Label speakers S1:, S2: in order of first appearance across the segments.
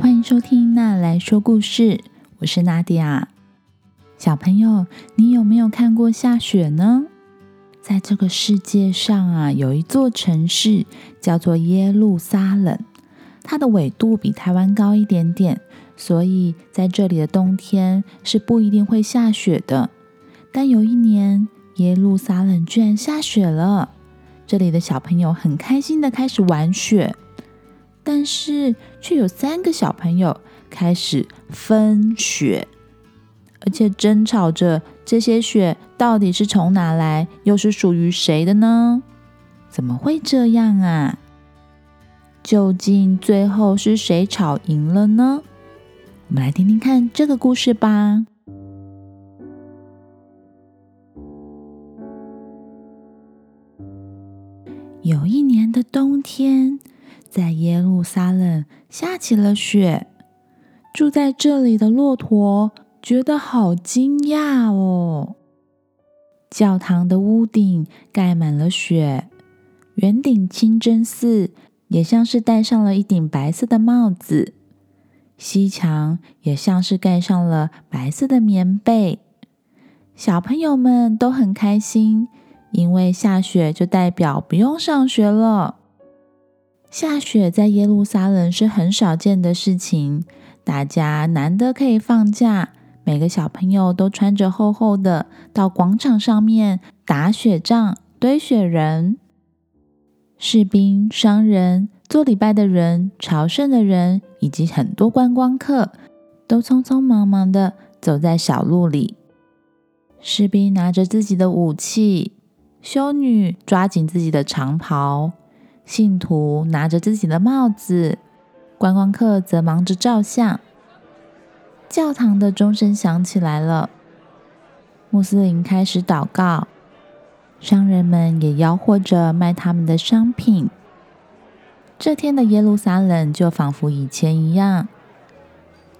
S1: 欢迎收听《娜来说故事》，我是娜迪亚。小朋友，你有没有看过下雪呢？在这个世界上啊，有一座城市叫做耶路撒冷，它的纬度比台湾高一点点，所以在这里的冬天是不一定会下雪的。但有一年，耶路撒冷居然下雪了，这里的小朋友很开心的开始玩雪，但是却有三个小朋友开始分雪。而且争吵着，这些雪到底是从哪来，又是属于谁的呢？怎么会这样啊？究竟最后是谁吵赢了呢？我们来听听看这个故事吧。有一年的冬天，在耶路撒冷下起了雪，住在这里的骆驼。觉得好惊讶哦！教堂的屋顶盖满了雪，圆顶清真寺也像是戴上了一顶白色的帽子，西墙也像是盖上了白色的棉被。小朋友们都很开心，因为下雪就代表不用上学了。下雪在耶路撒冷是很少见的事情，大家难得可以放假。每个小朋友都穿着厚厚的，到广场上面打雪仗、堆雪人。士兵、商人、做礼拜的人、朝圣的人，以及很多观光客，都匆匆忙忙的走在小路里。士兵拿着自己的武器，修女抓紧自己的长袍，信徒拿着自己的帽子，观光客则忙着照相。教堂的钟声响起来了，穆斯林开始祷告，商人们也吆喝着卖他们的商品。这天的耶路撒冷就仿佛以前一样，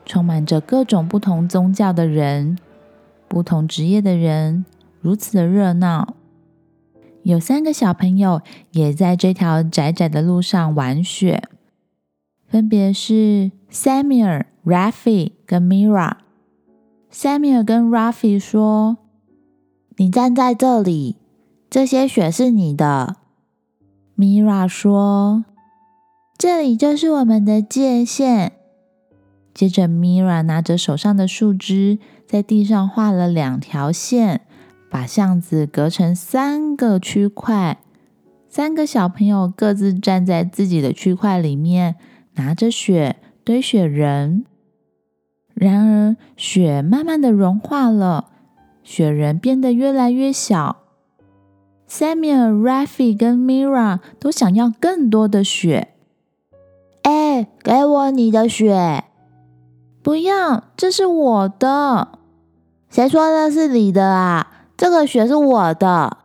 S1: 充满着各种不同宗教的人、不同职业的人，如此的热闹。有三个小朋友也在这条窄窄的路上玩雪，分别是 Samuel。Rafi 跟 Mira，Samuel 跟 Rafi 说：“
S2: 你站在这里，这些雪是你的。
S1: ”Mira 说：“
S2: 这里就是我们的界限。”
S1: 接着，Mira 拿着手上的树枝，在地上画了两条线，把巷子隔成三个区块。三个小朋友各自站在自己的区块里面，拿着雪堆雪人。然而，雪慢慢的融化了，雪人变得越来越小。Samuel、Rafi 跟 Mira 都想要更多的雪。
S2: 哎，给我你的雪！
S1: 不要，这是我的。
S2: 谁说的是你的啊？这个雪是我的。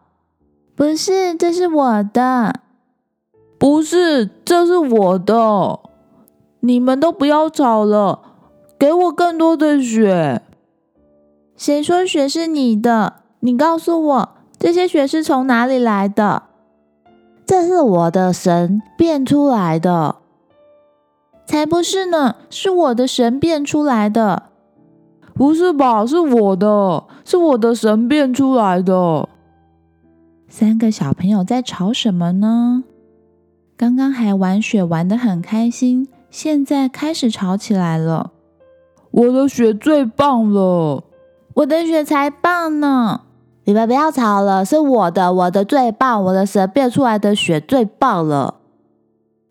S1: 不是，这是我的。
S3: 不是，这是我的。你们都不要吵了。给我更多的雪！
S1: 谁说雪是你的？你告诉我，这些雪是从哪里来的？
S2: 这是我的神变出来的。
S1: 才不是呢！是我的神变出来的。
S3: 不是吧？是我的，是我的神变出来的。
S1: 三个小朋友在吵什么呢？刚刚还玩雪玩的很开心，现在开始吵起来了。
S3: 我的雪最棒了，
S1: 我的雪才棒呢！
S2: 你们不要吵了，是我的，我的最棒，我的神变出来的雪最棒了。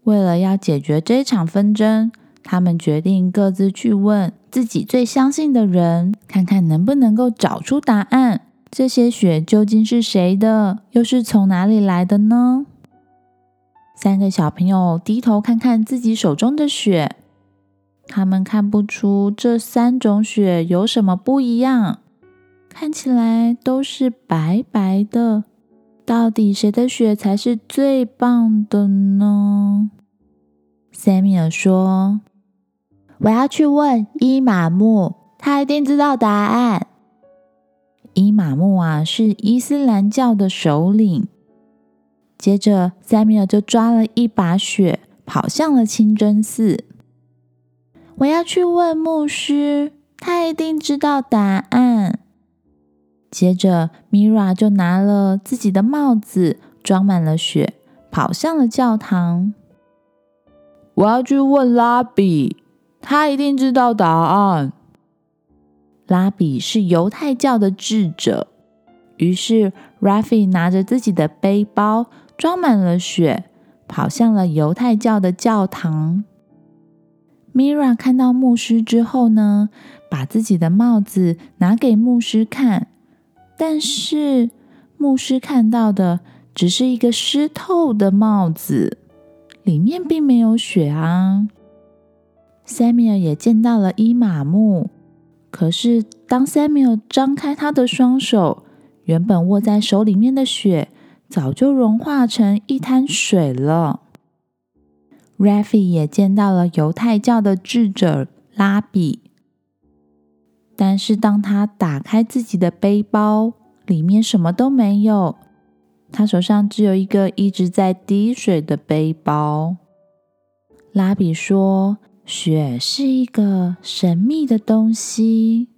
S1: 为了要解决这场纷争，他们决定各自去问自己最相信的人，看看能不能够找出答案。这些雪究竟是谁的？又是从哪里来的呢？三个小朋友低头看看自己手中的雪。他们看不出这三种雪有什么不一样，看起来都是白白的。到底谁的雪才是最棒的呢？Samuel 说：“
S2: 我要去问伊玛目，他一定知道答案。”
S1: 伊玛目啊，是伊斯兰教的首领。接着，Samuel 就抓了一把雪，跑向了清真寺。我要去问牧师，他一定知道答案。接着，Mira 就拿了自己的帽子，装满了雪，跑向了教堂。
S3: 我要去问拉比，他一定知道答案。
S1: 拉比是犹太教的智者，于是 Rafi 拿着自己的背包，装满了雪，跑向了犹太教的教堂。Mira 看到牧师之后呢，把自己的帽子拿给牧师看，但是牧师看到的只是一个湿透的帽子。里面并没有雪啊。Samuel 也见到了伊玛目，可是当 Samuel 张开他的双手，原本握在手里面的雪早就融化成一滩水了。Rafi 也见到了犹太教的智者拉比，但是当他打开自己的背包，里面什么都没有。他手上只有一个一直在滴水的背包。拉比说：“雪是一个神秘的东西。”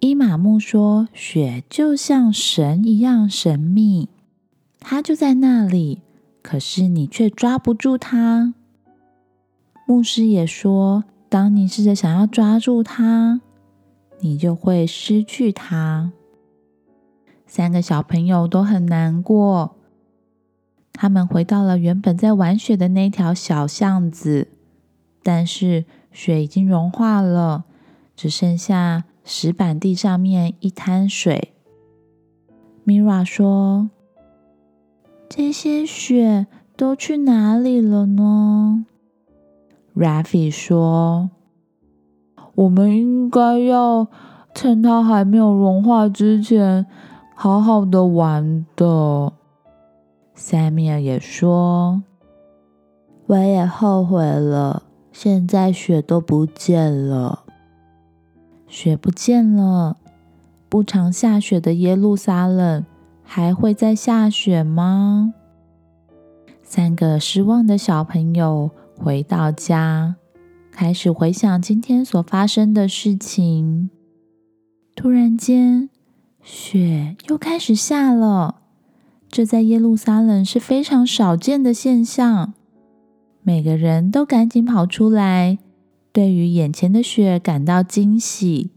S1: 伊玛目说：“雪就像神一样神秘，它就在那里，可是你却抓不住它。”牧师也说：“当你试着想要抓住它，你就会失去它。”三个小朋友都很难过。他们回到了原本在玩雪的那条小巷子，但是雪已经融化了，只剩下石板地上面一滩水。Mira 说：“这些雪都去哪里了呢？”Rafi 说：“
S3: 我们应该要趁它还没有融化之前。”好好的玩的
S1: ，Samuel 也说：“我也后悔了，现在雪都不见了。雪不见了，不常下雪的耶路撒冷还会再下雪吗？”三个失望的小朋友回到家，开始回想今天所发生的事情。突然间。雪又开始下了，这在耶路撒冷是非常少见的现象。每个人都赶紧跑出来，对于眼前的雪感到惊喜。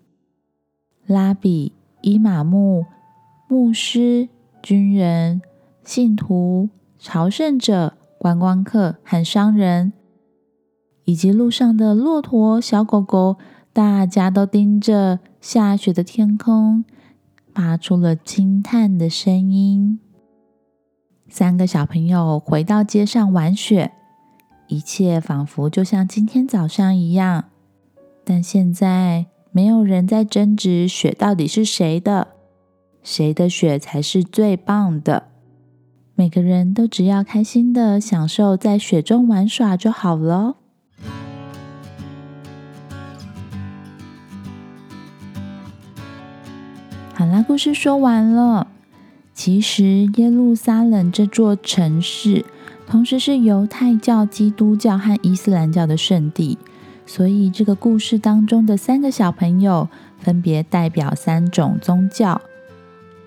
S1: 拉比、伊玛目、牧师、军人、信徒、朝圣者、观光客和商人，以及路上的骆驼、小狗狗，大家都盯着下雪的天空。发出了惊叹的声音。三个小朋友回到街上玩雪，一切仿佛就像今天早上一样。但现在没有人在争执雪到底是谁的，谁的雪才是最棒的。每个人都只要开心的享受在雪中玩耍就好了。好啦，故事说完了。其实耶路撒冷这座城市，同时是犹太教、基督教和伊斯兰教的圣地，所以这个故事当中的三个小朋友分别代表三种宗教。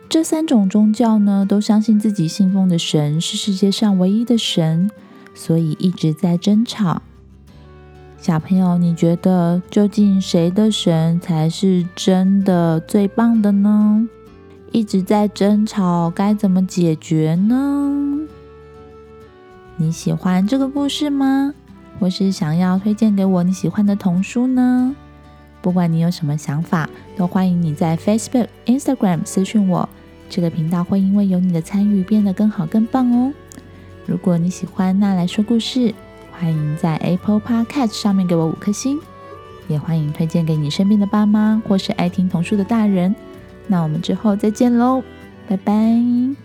S1: 这三种宗教呢，都相信自己信奉的神是世界上唯一的神，所以一直在争吵。小朋友，你觉得究竟谁的神才是真的最棒的呢？一直在争吵，该怎么解决呢？你喜欢这个故事吗？或是想要推荐给我你喜欢的童书呢？不管你有什么想法，都欢迎你在 Facebook、Instagram 私讯我。这个频道会因为有你的参与变得更好、更棒哦。如果你喜欢，那来说故事。欢迎在 Apple Podcast 上面给我五颗星，也欢迎推荐给你身边的爸妈或是爱听童书的大人。那我们之后再见喽，拜拜。